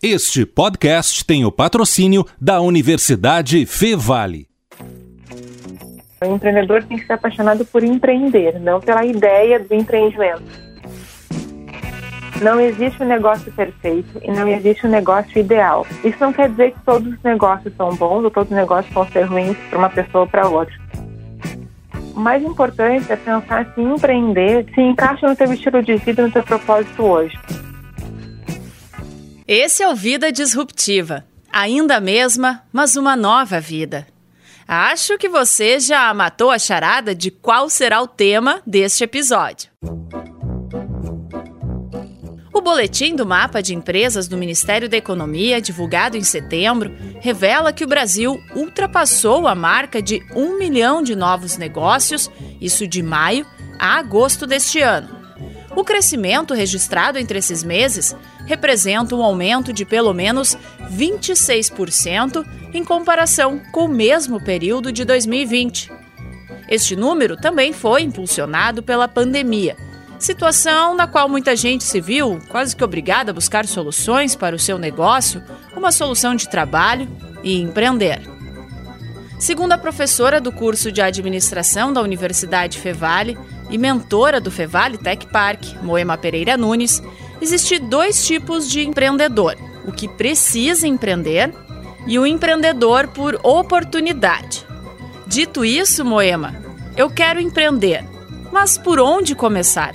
Este podcast tem o patrocínio da Universidade Fevale. O empreendedor tem que ser apaixonado por empreender, não pela ideia do empreendimento. Não existe um negócio perfeito e não existe um negócio ideal. Isso não quer dizer que todos os negócios são bons ou todos os negócios vão ser ruins para uma pessoa ou para outra. O mais importante é pensar se empreender se encaixa no teu estilo de vida, no teu propósito hoje. Esse é o Vida Disruptiva. Ainda a mesma, mas uma nova vida. Acho que você já matou a charada de qual será o tema deste episódio. O boletim do mapa de empresas do Ministério da Economia, divulgado em setembro, revela que o Brasil ultrapassou a marca de um milhão de novos negócios, isso de maio a agosto deste ano. O crescimento registrado entre esses meses representa um aumento de pelo menos 26% em comparação com o mesmo período de 2020. Este número também foi impulsionado pela pandemia, situação na qual muita gente se viu quase que obrigada a buscar soluções para o seu negócio, uma solução de trabalho e empreender. Segundo a professora do curso de administração da Universidade Fevale e mentora do Fevale Tech Park, Moema Pereira Nunes, Existem dois tipos de empreendedor: o que precisa empreender e o empreendedor por oportunidade. Dito isso, Moema, eu quero empreender, mas por onde começar?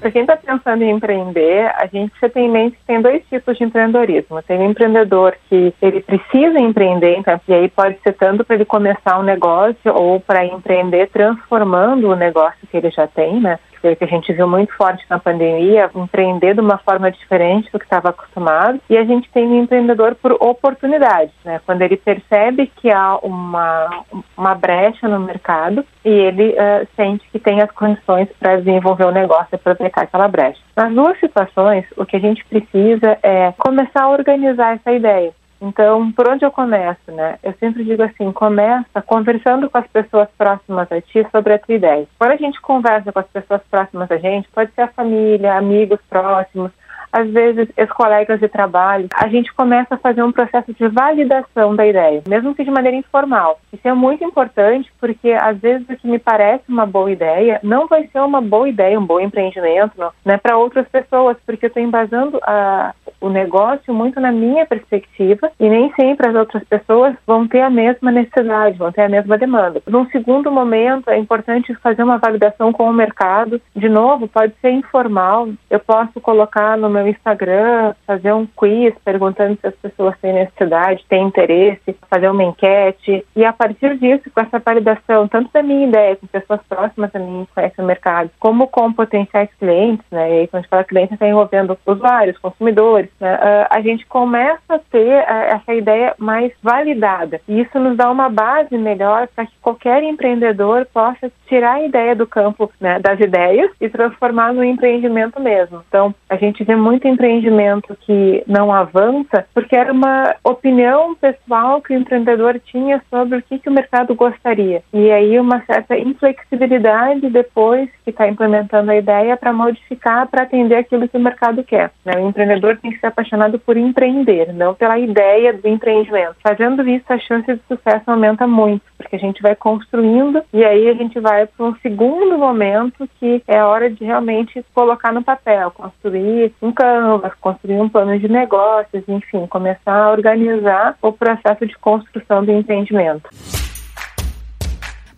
Para quem está pensando em empreender, a gente já tem em mente que tem dois tipos de empreendedorismo. Tem o empreendedor que ele precisa empreender, então, e aí pode ser tanto para ele começar um negócio ou para empreender transformando o negócio que ele já tem, né? Que a gente viu muito forte na pandemia, empreender de uma forma diferente do que estava acostumado. E a gente tem um empreendedor por oportunidade, né? Quando ele percebe que há uma, uma brecha no mercado e ele uh, sente que tem as condições para desenvolver o negócio e aproveitar aquela brecha. Nas duas situações, o que a gente precisa é começar a organizar essa ideia. Então, por onde eu começo, né? Eu sempre digo assim, começa conversando com as pessoas próximas a ti sobre a tua ideia. Quando a gente conversa com as pessoas próximas a gente, pode ser a família, amigos próximos, às vezes, ex-colegas de trabalho, a gente começa a fazer um processo de validação da ideia, mesmo que de maneira informal. Isso é muito importante porque, às vezes, o que me parece uma boa ideia não vai ser uma boa ideia, um bom empreendimento, né, para outras pessoas, porque eu estou embasando a, o negócio muito na minha perspectiva e nem sempre as outras pessoas vão ter a mesma necessidade, vão ter a mesma demanda. Num segundo momento, é importante fazer uma validação com o mercado. De novo, pode ser informal. Eu posso colocar no meu Instagram, fazer um quiz perguntando se as pessoas têm necessidade, têm interesse, fazer uma enquete. E a partir disso, com essa validação, tanto da minha ideia, com pessoas próximas a mim que conhecem o mercado, como com potenciais clientes, né? E aí, quando a gente fala cliente, está envolvendo usuários, consumidores, né? Uh, a gente começa a ter uh, essa ideia mais validada. E isso nos dá uma base melhor para que qualquer empreendedor possa tirar a ideia do campo né, das ideias e transformar no empreendimento mesmo. Então, a gente vê muito empreendimento que não avança porque era uma opinião pessoal que o empreendedor tinha sobre o que, que o mercado gostaria. E aí uma certa inflexibilidade depois que está implementando a ideia para modificar para atender aquilo que o mercado quer. Né? O empreendedor tem que ser apaixonado por empreender, não pela ideia do empreendimento. Fazendo isso, a chance de sucesso aumenta muito, porque a gente vai construindo e aí a gente vai para um segundo momento que é a hora de realmente colocar no papel, construir canvas, construir um plano de negócios, enfim, começar a organizar o processo de construção do empreendimento.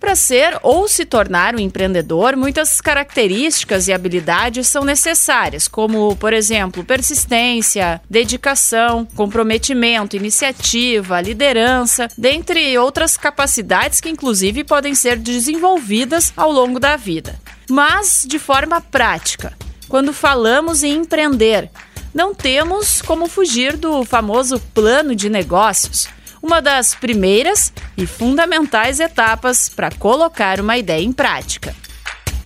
Para ser ou se tornar um empreendedor, muitas características e habilidades são necessárias, como, por exemplo, persistência, dedicação, comprometimento, iniciativa, liderança, dentre outras capacidades que, inclusive, podem ser desenvolvidas ao longo da vida. Mas de forma prática, quando falamos em empreender, não temos como fugir do famoso plano de negócios uma das primeiras e fundamentais etapas para colocar uma ideia em prática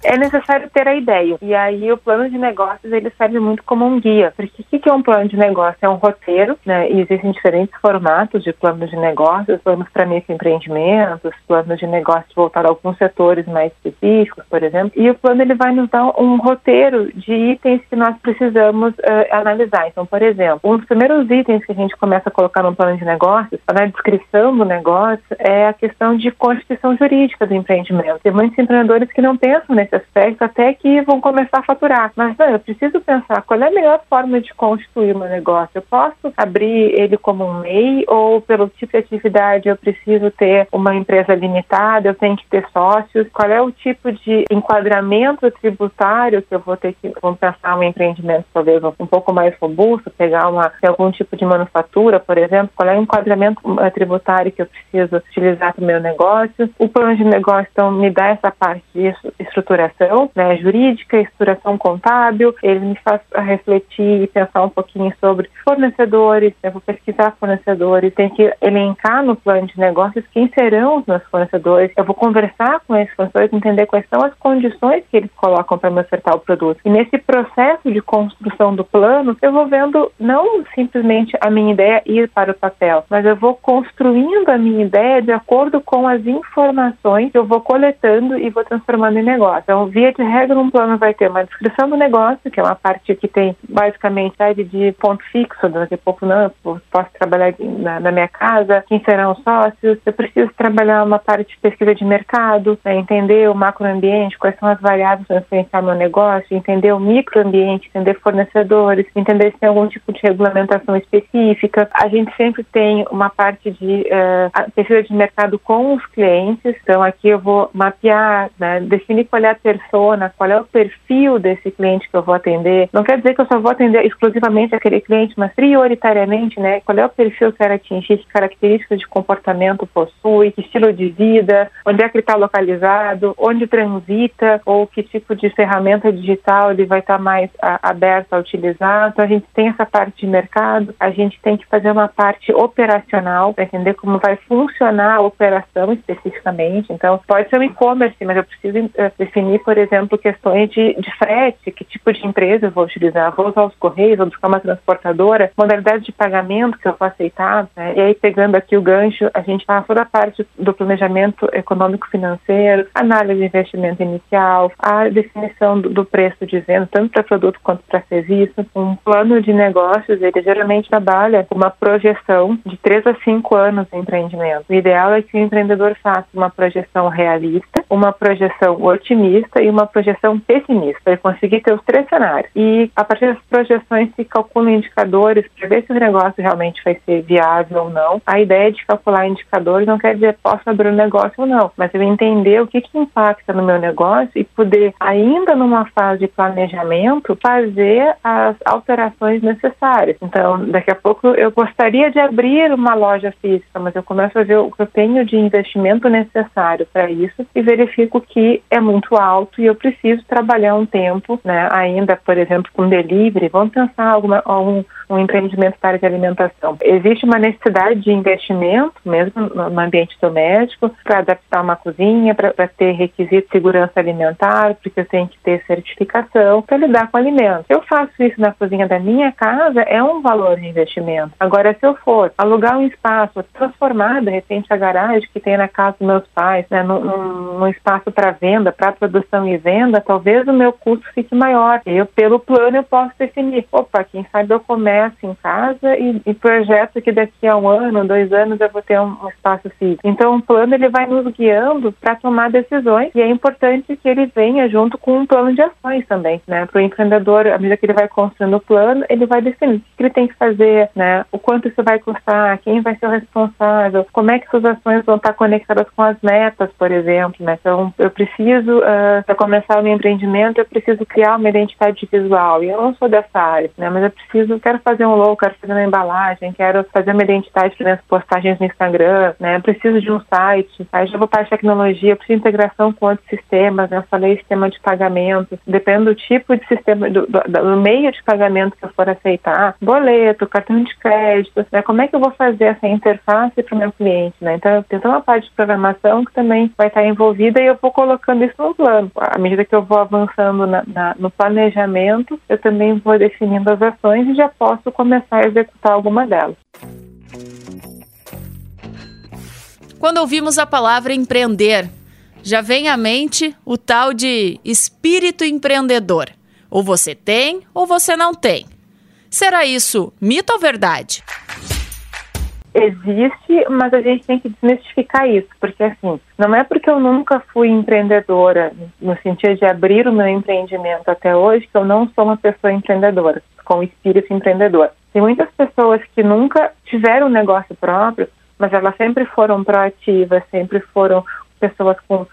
é necessário ter a ideia. E aí o plano de negócios ele serve muito como um guia. Porque o que é um plano de negócio? É um roteiro, né? E existem diferentes formatos de planos de negócios, planos para microempreendimentos, planos de negócios voltados a alguns setores mais específicos, por exemplo. E o plano ele vai nos dar um roteiro de itens que nós precisamos uh, analisar. Então, por exemplo, um dos primeiros itens que a gente começa a colocar no plano de negócios, na descrição do negócio, é a questão de constituição jurídica do empreendimento. Tem muitos empreendedores que não pensam nesse aspecto até que vão começar a faturar. Mas não, eu preciso pensar qual é a melhor forma de constituir meu negócio. Eu posso abrir ele como um MEI ou pelo tipo de atividade eu preciso ter uma empresa limitada, eu tenho que ter sócios. Qual é o tipo de enquadramento tributário que eu vou ter que vamos pensar um empreendimento talvez um pouco mais robusto, pegar uma algum tipo de manufatura, por exemplo, qual é o enquadramento eh, tributário que eu preciso utilizar para o meu negócio. O plano de negócio então me dá essa parte de estruturação né, jurídica, estruturação contábil, ele me faz refletir e pensar um pouquinho sobre fornecedores, eu vou pesquisar fornecedores, tem que elencar no plano de negócios quem serão os meus fornecedores, eu vou conversar com esses fornecedores, entender quais são as condições que eles colocam para me ofertar o produto. E nesse processo de construção do plano, eu vou vendo não simplesmente a minha ideia ir para o papel, mas eu vou construindo a minha ideia de acordo com as informações que eu vou coletando e vou transformando em negócio. Então, via de regra, um plano vai ter uma descrição do negócio, que é uma parte que tem basicamente série de ponto fixo, daqui a pouco não, posso trabalhar na, na, minha casa, quem serão os sócios, eu preciso trabalhar uma parte de pesquisa de mercado, né, entender o macroambiente, quais são as variáveis para influenciar meu negócio, entender o microambiente, entender fornecedores, entender se tem algum tipo de regulamentação específica. A gente sempre tem uma parte de uh, pesquisa de mercado com os clientes, então aqui eu vou mapear, né, definir qual é a persona, qual é o perfil desse cliente que eu vou atender. Não quer dizer que eu só vou atender exclusivamente aquele cliente, mas prioritariamente, né? Qual é o perfil que eu quero atingir, que características de comportamento possui, que estilo de vida, onde é que ele está localizado, onde transita, ou que tipo de ferramenta digital ele vai estar tá mais a, aberto a utilizar. Então a gente tem essa parte de mercado, a gente tem que fazer uma parte operacional para entender como vai funcionar a operação especificamente. Então pode ser um e-commerce, mas eu preciso uh, definir definir, por exemplo, questões de, de frete, que tipo de empresa eu vou utilizar, vou usar os correios, vou buscar uma transportadora, modalidade de pagamento que eu vou aceitar, né? e aí pegando aqui o gancho, a gente faz toda a parte do planejamento econômico-financeiro, análise de investimento inicial, a definição do, do preço de venda, tanto para produto quanto para serviço, um plano de negócios, ele geralmente trabalha uma projeção de 3 a 5 anos de empreendimento. O ideal é que o empreendedor faça uma projeção realista, uma projeção otimista, otimista e uma projeção pessimista, para conseguir ter os três cenários. E a partir das projeções se calculam indicadores para ver se o negócio realmente vai ser viável ou não. A ideia de calcular indicadores não quer dizer posso abrir um negócio ou não, mas eu entender o que, que impacta no meu negócio e poder, ainda numa fase de planejamento, fazer as alterações necessárias. Então, daqui a pouco eu gostaria de abrir uma loja física, mas eu começo a ver o que eu tenho de investimento necessário para isso e verifico que é muito alto e eu preciso trabalhar um tempo, né, ainda, por exemplo, com delivery, vamos pensar alguma, algum um empreendimento para de alimentação. Existe uma necessidade de investimento, mesmo no ambiente doméstico, para adaptar uma cozinha, para ter requisito de segurança alimentar, porque eu tenho que ter certificação para lidar com alimentos. Se eu faço isso na cozinha da minha casa, é um valor de investimento. Agora, se eu for alugar um espaço, transformar, de repente, a garagem que tem na casa dos meus pais, né, num, num espaço para venda, para produção e venda, talvez o meu custo fique maior. Eu, pelo plano, eu posso definir, opa, quem sabe eu começo começo em casa e, e projeto que daqui a um ano, dois anos eu vou ter um, um espaço físico. Então, o plano ele vai nos guiando para tomar decisões e é importante que ele venha junto com um plano de ações também, né? Para o empreendedor, à medida que ele vai construindo o plano, ele vai definir o que ele tem que fazer, né? O quanto isso vai custar, quem vai ser o responsável, como é que suas ações vão estar conectadas com as metas, por exemplo, né? Então, eu preciso, uh, ah, para começar o meu empreendimento, eu preciso criar uma identidade visual. E eu não sou dessa área, né? Mas eu preciso, quero fazer um logo, quero fazer uma embalagem, quero fazer uma identidade para minhas postagens no Instagram, né? Preciso de um site, aí já vou para a tecnologia, preciso de integração com outros sistemas, né? Eu falei sistema de pagamento, depende do tipo de sistema, do, do, do meio de pagamento que eu for aceitar, boleto, cartão de crédito, né? Como é que eu vou fazer essa interface para o meu cliente, né? Então, tem toda uma parte de programação que também vai estar envolvida e eu vou colocando isso no plano. À medida que eu vou avançando na, na, no planejamento, eu também vou definindo as ações e já posso começar a executar alguma delas. Quando ouvimos a palavra empreender, já vem à mente o tal de espírito empreendedor. Ou você tem ou você não tem. Será isso mito ou verdade? Existe, mas a gente tem que desmistificar isso, porque assim, não é porque eu nunca fui empreendedora, no sentido de abrir o meu empreendimento até hoje, que eu não sou uma pessoa empreendedora, com espírito empreendedor. Tem muitas pessoas que nunca tiveram um negócio próprio, mas elas sempre foram proativas, sempre foram pessoas com uh,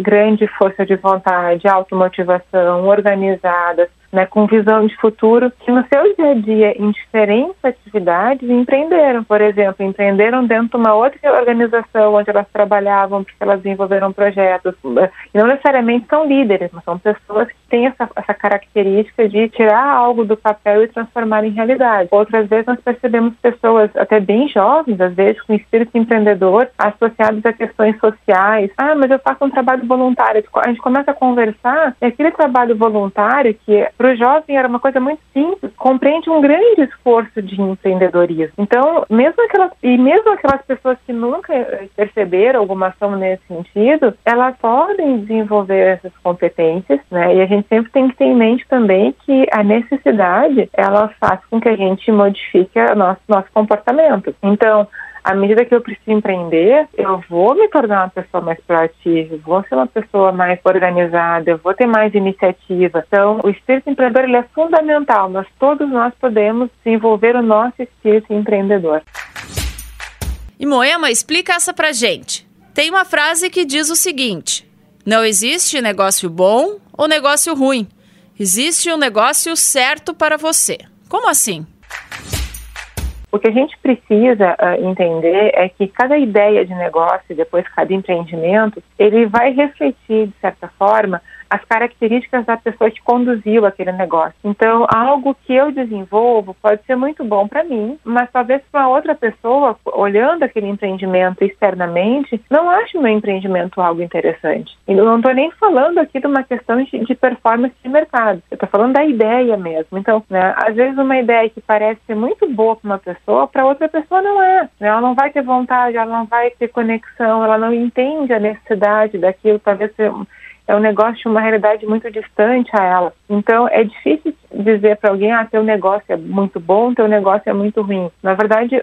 grande força de vontade, automotivação, organizadas, né, com visão de futuro, que no seu dia a dia, em diferentes atividades, empreenderam. Por exemplo, empreenderam dentro de uma outra organização onde elas trabalhavam, porque elas desenvolveram projetos. E não necessariamente são líderes, mas são pessoas têm essa, essa característica de tirar algo do papel e transformar em realidade. Outras vezes nós percebemos pessoas até bem jovens, às vezes com espírito empreendedor, associados a questões sociais. Ah, mas eu faço um trabalho voluntário. A gente começa a conversar e aquele trabalho voluntário que para o jovem era uma coisa muito simples, compreende um grande esforço de empreendedorismo. Então, mesmo aquelas e mesmo aquelas pessoas que nunca perceberam alguma ação nesse sentido, elas podem desenvolver essas competências, né? E a gente sempre tem que ter em mente também que a necessidade ela faz com que a gente modifique o nosso nosso comportamento. Então, à medida que eu preciso empreender, eu vou me tornar uma pessoa mais proativa, vou ser uma pessoa mais organizada, eu vou ter mais iniciativa. Então, o espírito empreendedor ele é fundamental. Nós todos nós podemos desenvolver o nosso espírito empreendedor. E Moema, explica essa pra gente. Tem uma frase que diz o seguinte: não existe negócio bom ou negócio ruim. Existe um negócio certo para você. Como assim? O que a gente precisa uh, entender é que cada ideia de negócio, depois cada empreendimento, ele vai refletir, de certa forma, as características da pessoa que conduziu aquele negócio. Então, algo que eu desenvolvo pode ser muito bom para mim, mas talvez para outra pessoa, olhando aquele empreendimento externamente, não ache o meu empreendimento algo interessante. E eu não estou nem falando aqui de uma questão de, de performance de mercado, eu estou falando da ideia mesmo. Então, né, às vezes uma ideia que parece ser muito boa para uma pessoa, para outra pessoa não é. Né? Ela não vai ter vontade, ela não vai ter conexão, ela não entende a necessidade daquilo, talvez é um negócio, uma realidade muito distante a ela. Então, é difícil dizer para alguém, ah, teu negócio é muito bom, teu negócio é muito ruim. Na verdade,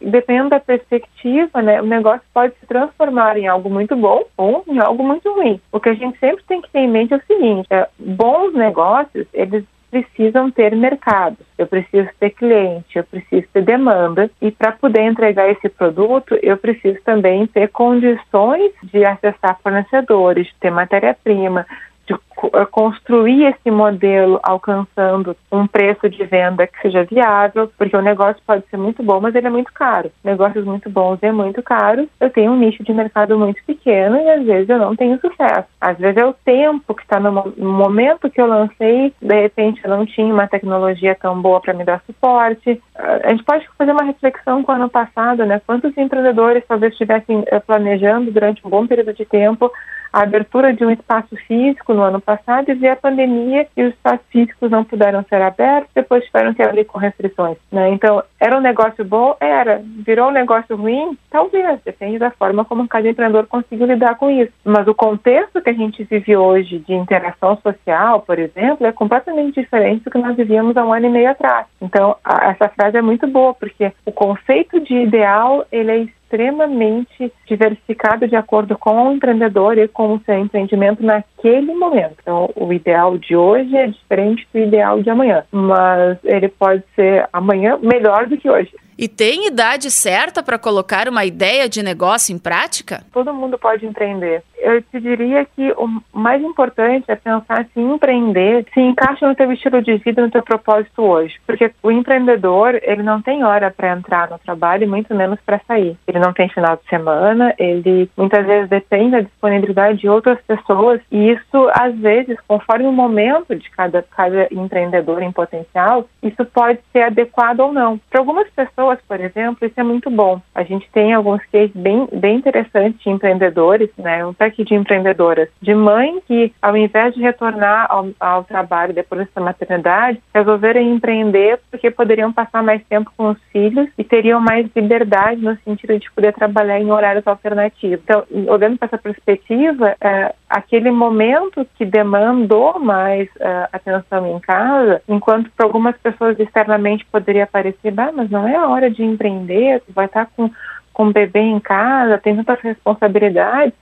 dependendo da perspectiva, né, o negócio pode se transformar em algo muito bom ou em algo muito ruim. O que a gente sempre tem que ter em mente é o seguinte, é, bons negócios, eles precisam ter mercado, eu preciso ter cliente, eu preciso ter demanda. E para poder entregar esse produto, eu preciso também ter condições de acessar fornecedores, ter matéria-prima, de eh, construir esse modelo alcançando um preço de venda que seja viável, porque o negócio pode ser muito bom, mas ele é muito caro. Negócios muito bons e muito caros, eu tenho um nicho de mercado muito pequeno e às vezes eu não tenho sucesso. Às vezes é o tempo que está no momento que eu lancei, de repente eu não tinha uma tecnologia tão boa para me dar suporte. A gente pode fazer uma reflexão com o ano passado, né? Quantos empreendedores talvez estivessem eh, planejando durante um bom período de tempo a abertura de um espaço físico no ano passado e veio a pandemia e os espaços físicos não puderam ser abertos, depois tiveram que abrir com restrições. Né? Então, era um negócio bom? Era. Virou um negócio ruim? Talvez, depende da forma como cada empreendedor conseguiu lidar com isso. Mas o contexto que a gente vive hoje de interação social, por exemplo, é completamente diferente do que nós vivíamos há um ano e meio atrás. Então, a, essa frase é muito boa, porque o conceito de ideal, ele é extremamente diversificado de acordo com o empreendedor e com o seu empreendimento naquele momento. Então, o ideal de hoje é diferente do ideal de amanhã, mas ele pode ser amanhã melhor do que hoje. E tem idade certa para colocar uma ideia de negócio em prática? Todo mundo pode empreender. Eu te diria que o mais importante é pensar se empreender se encaixa no teu estilo de vida, no teu propósito hoje. Porque o empreendedor, ele não tem hora para entrar no trabalho e muito menos para sair. Ele não tem final de semana, ele muitas vezes depende da disponibilidade de outras pessoas e isso, às vezes, conforme o momento de cada, cada empreendedor em potencial, isso pode ser adequado ou não. Para algumas pessoas, por exemplo, isso é muito bom. A gente tem alguns cases bem, bem interessantes de empreendedores, né? Pack de empreendedoras, de mãe que, ao invés de retornar ao, ao trabalho depois da maternidade, resolveram empreender porque poderiam passar mais tempo com os filhos e teriam mais liberdade no sentido de poder trabalhar em horários alternativos. Então, olhando para essa perspectiva, é, aquele momento que demandou mais é, atenção em casa, enquanto para algumas pessoas externamente poderia parecer, bah, mas não é a hora de empreender, vai estar com, com o bebê em casa, tem tantas responsabilidades.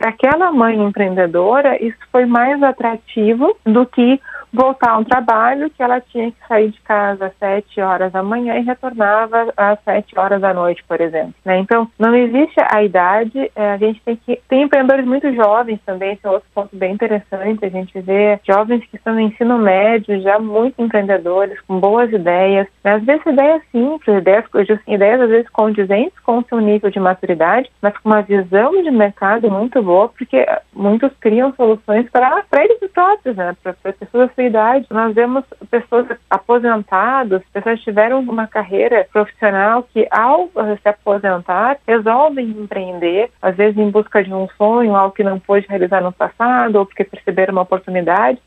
Para aquela mãe empreendedora, isso foi mais atrativo do que voltar a um trabalho que ela tinha que sair de casa às sete horas da manhã e retornava às sete horas da noite, por exemplo. Né? Então, não existe a idade, é, a gente tem que... Tem empreendedores muito jovens também, esse é outro ponto bem interessante, a gente vê jovens que estão no ensino médio, já muito empreendedores, com boas ideias, né? às vezes ideias simples, ideias, ideias às vezes condizentes com o seu nível de maturidade, mas com uma visão de mercado muito porque muitos criam soluções para eles próprios, né? para pessoas idade. Nós vemos pessoas aposentadas, pessoas que tiveram uma carreira profissional que, ao se aposentar, resolvem empreender, às vezes em busca de um sonho, algo que não pôde realizar no passado, ou porque perceberam uma oportunidade.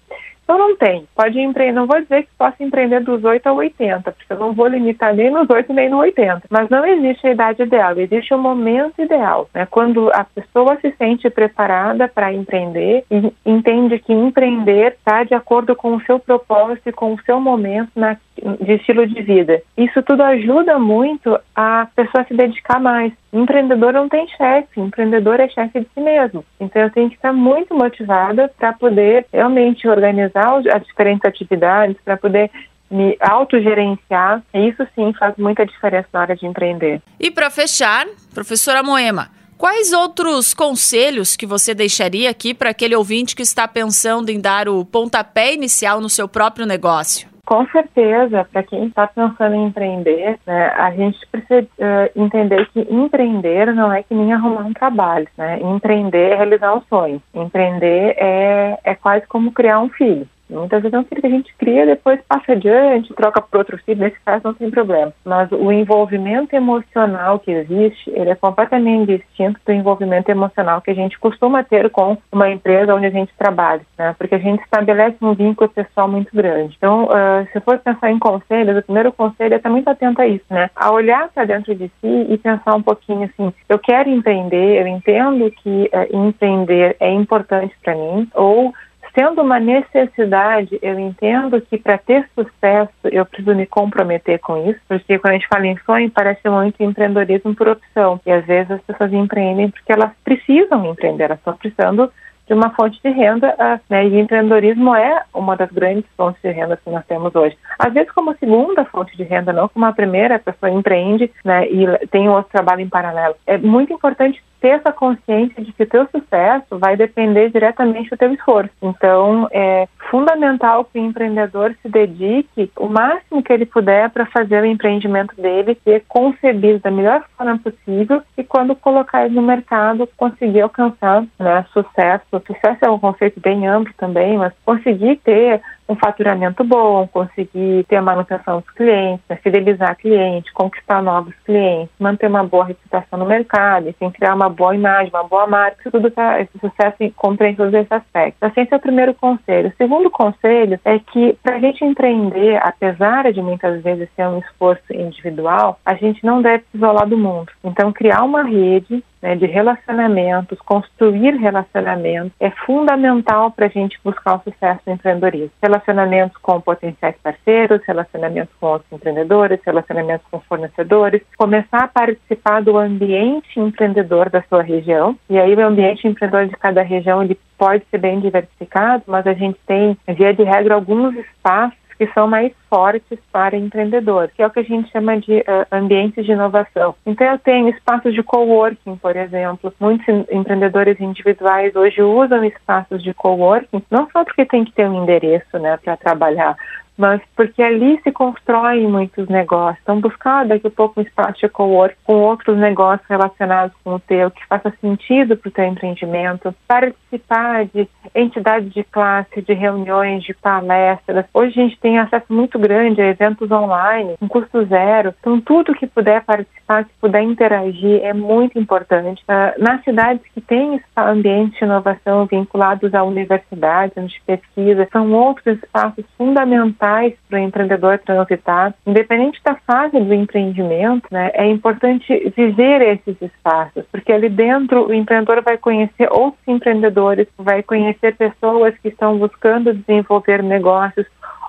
Então não tem. Pode empreender, não vou dizer que possa empreender dos 8 a 80, porque eu não vou limitar nem nos 8 nem no 80. Mas não existe a idade ideal, existe o momento ideal. Né? Quando a pessoa se sente preparada para empreender e entende que empreender está de acordo com o seu propósito e com o seu momento na, de estilo de vida. Isso tudo ajuda muito a pessoa se dedicar mais. Empreendedor não tem chefe, empreendedor é chefe de si mesmo. Então eu tenho que estar muito motivada para poder realmente organizar as diferentes atividades, para poder me autogerenciar. Isso sim faz muita diferença na hora de empreender. E para fechar, professora Moema, Quais outros conselhos que você deixaria aqui para aquele ouvinte que está pensando em dar o pontapé inicial no seu próprio negócio? Com certeza, para quem está pensando em empreender, né, a gente precisa uh, entender que empreender não é que nem arrumar um trabalho, né? Empreender é realizar um sonho. Empreender é, é quase como criar um filho. Muitas vezes é um filho que a gente cria, depois passa adiante, troca por outro filho, nesse caso não tem problema. Mas o envolvimento emocional que existe, ele é completamente distinto do envolvimento emocional que a gente costuma ter com uma empresa onde a gente trabalha, né? Porque a gente estabelece um vínculo pessoal muito grande. Então, uh, se for pensar em conselhos, o primeiro conselho é estar muito atento a isso, né? A olhar para dentro de si e pensar um pouquinho assim, eu quero empreender, eu entendo que uh, empreender é importante para mim, ou sendo uma necessidade, eu entendo que para ter sucesso eu preciso me comprometer com isso, porque quando a gente fala em sonho, parece muito empreendedorismo por opção. E às vezes as pessoas empreendem porque elas precisam empreender, elas estão precisando de uma fonte de renda, ah, né, e empreendedorismo é uma das grandes fontes de renda que nós temos hoje. Às vezes como segunda fonte de renda, não como a primeira, a pessoa empreende né, e tem outro trabalho em paralelo. É muito importante ter essa consciência de que o teu sucesso vai depender diretamente do teu esforço. Então, é fundamental que o empreendedor se dedique o máximo que ele puder para fazer o empreendimento dele ser concebido da melhor forma possível e quando colocar ele no mercado, conseguir alcançar né, sucesso. Sucesso é um conceito bem amplo também, mas conseguir ter um faturamento bom, conseguir ter a manutenção dos clientes, né, fidelizar cliente, conquistar novos clientes, manter uma boa reputação no mercado, enfim, criar uma boa imagem, uma boa marca, tudo tá, esse sucesso compreende todos esses aspectos. Assim, esse é o primeiro conselho. O segundo conselho é que para a gente empreender, apesar de muitas vezes ser um esforço individual, a gente não deve se isolar do mundo. Então, criar uma rede né, de relacionamentos, construir relacionamentos, é fundamental para a gente buscar o sucesso no empreendedorismo. Relacionamentos com potenciais parceiros, relacionamentos com outros empreendedores, relacionamentos com fornecedores, começar a participar do ambiente empreendedor da sua região. E aí o ambiente empreendedor de cada região ele pode ser bem diversificado, mas a gente tem, via de regra, alguns espaços que são mais fortes para empreendedores, que é o que a gente chama de uh, ambientes de inovação. Então, eu tenho espaços de coworking, por exemplo. Muitos empreendedores individuais hoje usam espaços de coworking, não só porque tem que ter um endereço né, para trabalhar, mas porque ali se constroem muitos negócios. Então, buscar daqui a pouco um espaço de co-work com outros negócios relacionados com o teu, que faça sentido para o teu empreendimento, participar de entidades de classe, de reuniões, de palestras. Hoje a gente tem acesso muito grande a eventos online, com custo zero. Então, tudo que puder participar, que puder interagir, é muito importante. Uh, nas cidades que têm ambientes de inovação vinculados a universidades, de pesquisa, são outros espaços fundamentais fundamentais para o empreendedor transitar. Independente da fase do empreendimento, né, é importante viver esses espaços, porque ali dentro o empreendedor vai conhecer outros empreendedores, vai conhecer pessoas que estão buscando desenvolver negócios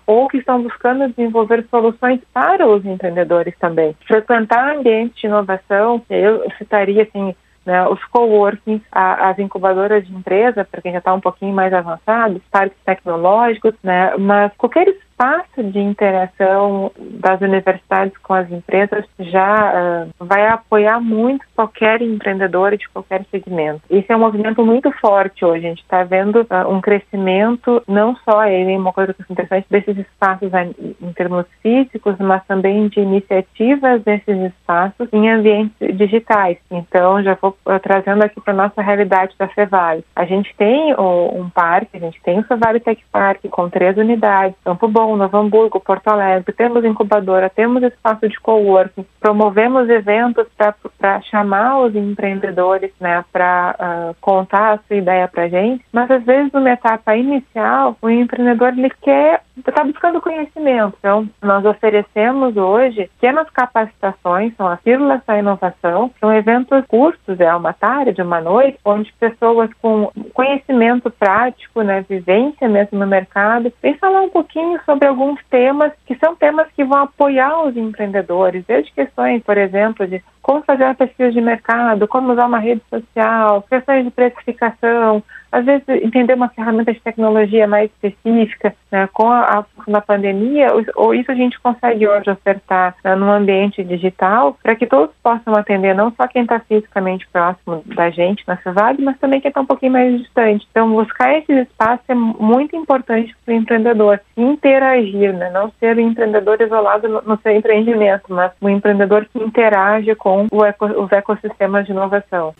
ou que estão buscando desenvolver soluções para os empreendedores também. Frequentar ambientes de inovação, eu citaria assim, né, os coworkings, as incubadoras de empresa, para quem já está um pouquinho mais avançado, parques tecnológicos, né, mas qualquer espaço de interação das universidades com as empresas já uh, vai apoiar muito qualquer empreendedor de qualquer segmento. Isso é um movimento muito forte hoje. A gente está vendo uh, um crescimento, não só ele, uma coisa que é interessante, desses espaços em termos físicos, mas também de iniciativas desses espaços em ambientes digitais. Então, já vou uh, trazendo aqui para nossa realidade da Fevale. A gente tem um parque, a gente tem o Fevale Tech Park com três unidades, Campo Bom, Novo Hamburgo, Porto Alegre, temos incubadora, temos espaço de coworking, promovemos eventos para chamar os empreendedores né, para uh, contar a sua ideia para a gente, mas às vezes numa etapa inicial, o empreendedor ele quer está buscando conhecimento. Então, nós oferecemos hoje pequenas capacitações, são as pílulas da inovação, são eventos curtos, é uma tarde, uma noite, onde pessoas com conhecimento prático, né, vivência mesmo no mercado, vêm falar um pouquinho sobre alguns temas que são temas que vão apoiar os empreendedores, desde questões, por exemplo, de como fazer uma pesquisa de mercado, como usar uma rede social, questões de precificação, às vezes entender uma ferramenta de tecnologia mais específica, né, com a, a, na pandemia, ou isso a gente consegue hoje ofertar né, num ambiente digital, para que todos possam atender, não só quem está fisicamente próximo da gente na cidade, mas também quem está um pouquinho mais distante. Então, buscar esses espaços é muito importante para o empreendedor interagir, né, não ser um empreendedor isolado no, no seu empreendimento, mas um empreendedor que interage com eco, os ecossistemas de inovação.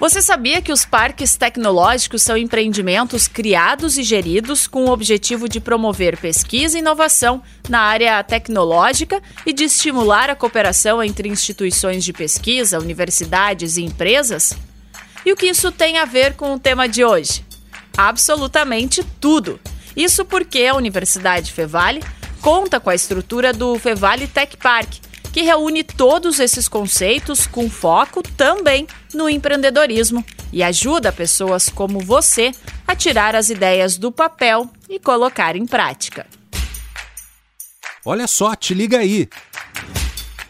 Você sabia que os parques tecnológicos são empreendimentos criados e geridos com o objetivo de promover pesquisa e inovação na área tecnológica e de estimular a cooperação entre instituições de pesquisa, universidades e empresas? E o que isso tem a ver com o tema de hoje? Absolutamente tudo. Isso porque a Universidade Fevale conta com a estrutura do Fevale Tech Park que reúne todos esses conceitos com foco também no empreendedorismo e ajuda pessoas como você a tirar as ideias do papel e colocar em prática. Olha só, te liga aí.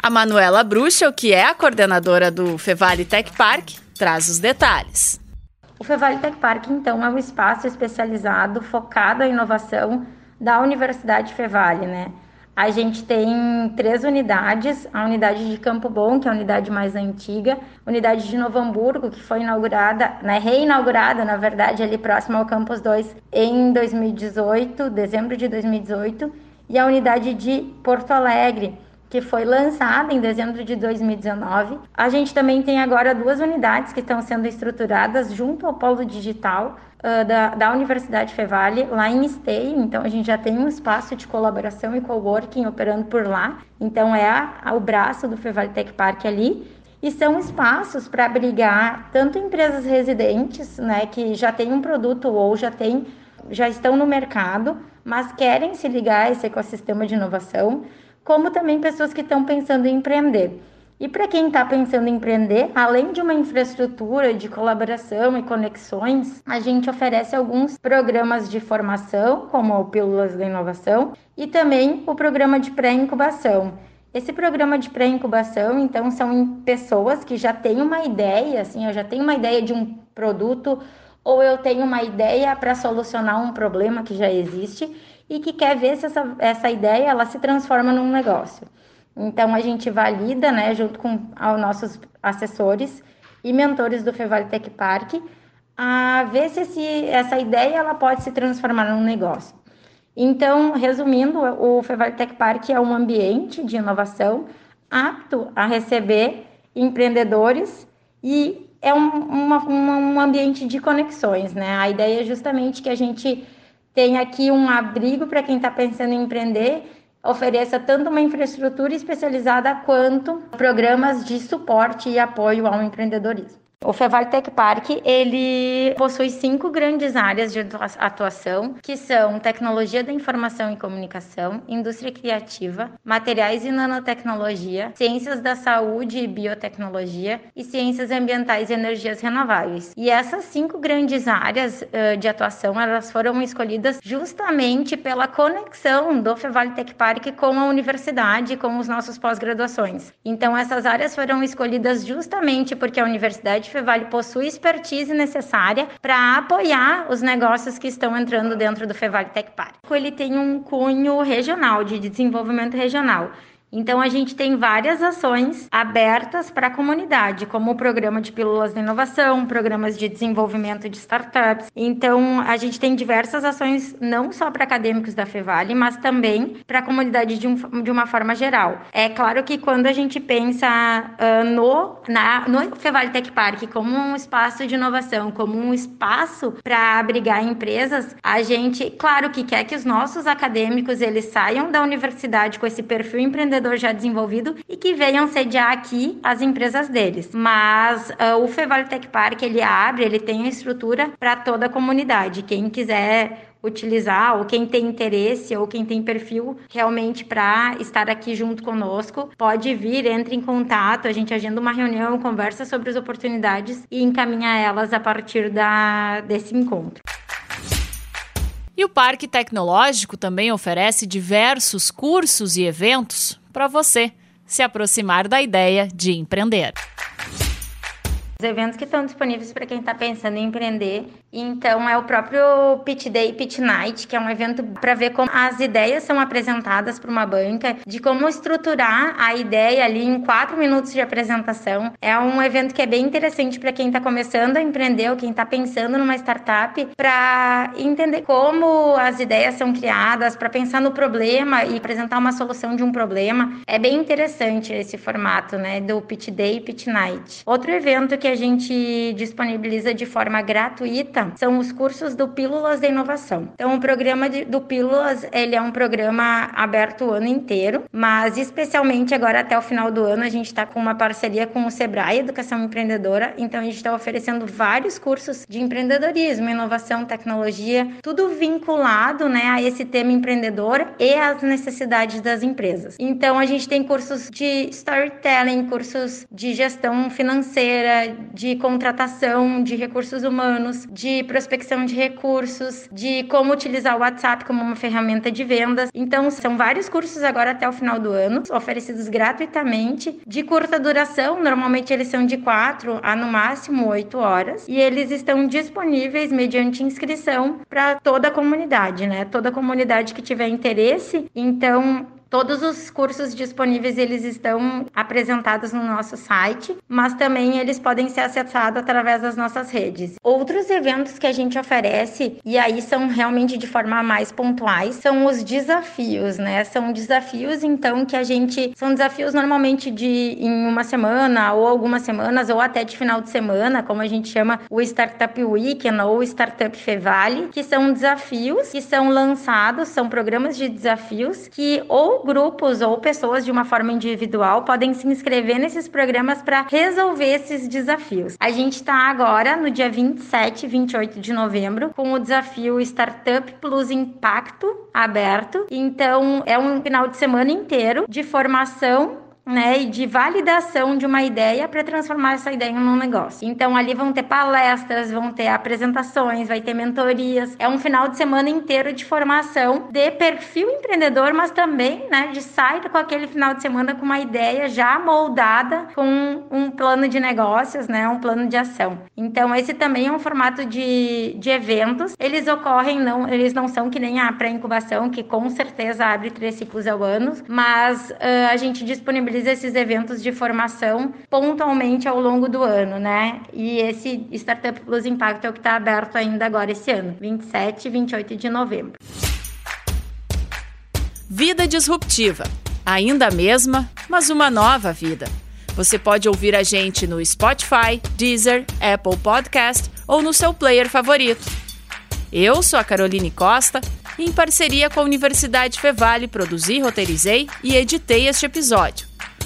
A Manuela Bruxel, que é a coordenadora do Fevale Tech Park, traz os detalhes. O Fevale Tech Park, então, é um espaço especializado focado à inovação da Universidade Fevale, né? A gente tem três unidades: a unidade de Campo Bom, que é a unidade mais antiga, a unidade de Novo Hamburgo, que foi inaugurada, né, reinaugurada, na verdade, ali próximo ao Campus 2 em 2018, dezembro de 2018, e a unidade de Porto Alegre, que foi lançada em dezembro de 2019. A gente também tem agora duas unidades que estão sendo estruturadas junto ao Polo Digital uh, da, da Universidade Fevale, lá em Esteio. Então, a gente já tem um espaço de colaboração e coworking operando por lá. Então, é a, a, o braço do Fevale Tech Park ali e são espaços para abrigar tanto empresas residentes, né, que já têm um produto ou já têm, já estão no mercado, mas querem se ligar a esse ecossistema de inovação, como também pessoas que estão pensando em empreender. E para quem está pensando em empreender, além de uma infraestrutura de colaboração e conexões, a gente oferece alguns programas de formação, como o Pílulas da Inovação, e também o programa de pré-incubação. Esse programa de pré-incubação, então, são pessoas que já têm uma ideia, assim, eu já tenho uma ideia de um produto ou eu tenho uma ideia para solucionar um problema que já existe e que quer ver se essa, essa ideia ela se transforma num negócio. Então a gente valida, né, junto com os nossos assessores e mentores do Fevale Tech Park, a ver se esse, essa ideia ela pode se transformar num negócio. Então, resumindo, o Fevale Tech Park é um ambiente de inovação apto a receber empreendedores e é um, uma, um ambiente de conexões, né? A ideia é justamente que a gente tenha aqui um abrigo para quem está pensando em empreender, ofereça tanto uma infraestrutura especializada quanto programas de suporte e apoio ao empreendedorismo. O Feval Tech Park, ele possui cinco grandes áreas de atuação, que são tecnologia da informação e comunicação, indústria criativa, materiais e nanotecnologia, ciências da saúde e biotecnologia e ciências ambientais e energias renováveis. E essas cinco grandes áreas uh, de atuação, elas foram escolhidas justamente pela conexão do Feval Tech Park com a universidade, com os nossos pós-graduações. Então, essas áreas foram escolhidas justamente porque a universidade Fevale possui expertise necessária para apoiar os negócios que estão entrando dentro do Fevale Tech Park. Ele tem um cunho regional, de desenvolvimento regional. Então, a gente tem várias ações abertas para a comunidade, como o programa de pílulas de inovação, programas de desenvolvimento de startups. Então, a gente tem diversas ações, não só para acadêmicos da Fevale, mas também para a comunidade de, um, de, uma forma geral. É claro que quando a gente pensa uh, no, na, no Fevale Tech Park como um espaço de inovação, como um espaço para abrigar empresas, a gente, claro que quer que os nossos acadêmicos eles saiam da universidade com esse perfil empreendedor já desenvolvido e que venham sediar aqui as empresas deles. Mas uh, o Fevale Tech Park ele abre, ele tem a estrutura para toda a comunidade. Quem quiser utilizar, ou quem tem interesse, ou quem tem perfil realmente para estar aqui junto conosco, pode vir, entre em contato, a gente agenda uma reunião, conversa sobre as oportunidades e encaminha elas a partir da, desse encontro. E o Parque Tecnológico também oferece diversos cursos e eventos para você se aproximar da ideia de empreender. Os eventos que estão disponíveis para quem está pensando em empreender. Então, é o próprio Pitch Day, Pitch Night, que é um evento para ver como as ideias são apresentadas para uma banca, de como estruturar a ideia ali em quatro minutos de apresentação. É um evento que é bem interessante para quem está começando a empreender ou quem está pensando numa startup, para entender como as ideias são criadas, para pensar no problema e apresentar uma solução de um problema. É bem interessante esse formato, né, do Pitch Day, Pitch Night. Outro evento que a gente disponibiliza de forma gratuita são os cursos do Pílulas da Inovação. Então, o programa de, do Pílulas, ele é um programa aberto o ano inteiro, mas especialmente agora até o final do ano a gente está com uma parceria com o Sebrae Educação Empreendedora, então a gente está oferecendo vários cursos de empreendedorismo, inovação, tecnologia, tudo vinculado, né, a esse tema empreendedor e às necessidades das empresas. Então, a gente tem cursos de storytelling, cursos de gestão financeira, de contratação de recursos humanos, de prospecção de recursos, de como utilizar o WhatsApp como uma ferramenta de vendas. Então, são vários cursos agora até o final do ano, oferecidos gratuitamente, de curta duração, normalmente eles são de 4 a no máximo 8 horas, e eles estão disponíveis mediante inscrição para toda a comunidade, né? Toda a comunidade que tiver interesse. Então, Todos os cursos disponíveis eles estão apresentados no nosso site, mas também eles podem ser acessados através das nossas redes. Outros eventos que a gente oferece e aí são realmente de forma mais pontuais são os desafios, né? São desafios então que a gente são desafios normalmente de em uma semana ou algumas semanas ou até de final de semana, como a gente chama o Startup Weekend ou Startup Fevale, que são desafios que são lançados, são programas de desafios que ou grupos ou pessoas de uma forma individual podem se inscrever nesses programas para resolver esses desafios. A gente está agora no dia 27 e 28 de novembro com o desafio Startup Plus Impacto aberto. Então, é um final de semana inteiro de formação né, e de validação de uma ideia para transformar essa ideia em um negócio. Então ali vão ter palestras, vão ter apresentações, vai ter mentorias. É um final de semana inteiro de formação de perfil empreendedor, mas também, né, de sair com aquele final de semana com uma ideia já moldada com um plano de negócios, né, um plano de ação. Então esse também é um formato de, de eventos. Eles ocorrem não, eles não são que nem a pré-incubação que com certeza abre três ciclos ao ano, mas uh, a gente disponibiliza realiza esses eventos de formação pontualmente ao longo do ano, né? E esse Startup Plus Impacto é o que está aberto ainda agora esse ano, 27 e 28 de novembro. Vida disruptiva. Ainda a mesma, mas uma nova vida. Você pode ouvir a gente no Spotify, Deezer, Apple Podcast ou no seu player favorito. Eu sou a Caroline Costa e, em parceria com a Universidade Fevale, produzi, roteirizei e editei este episódio.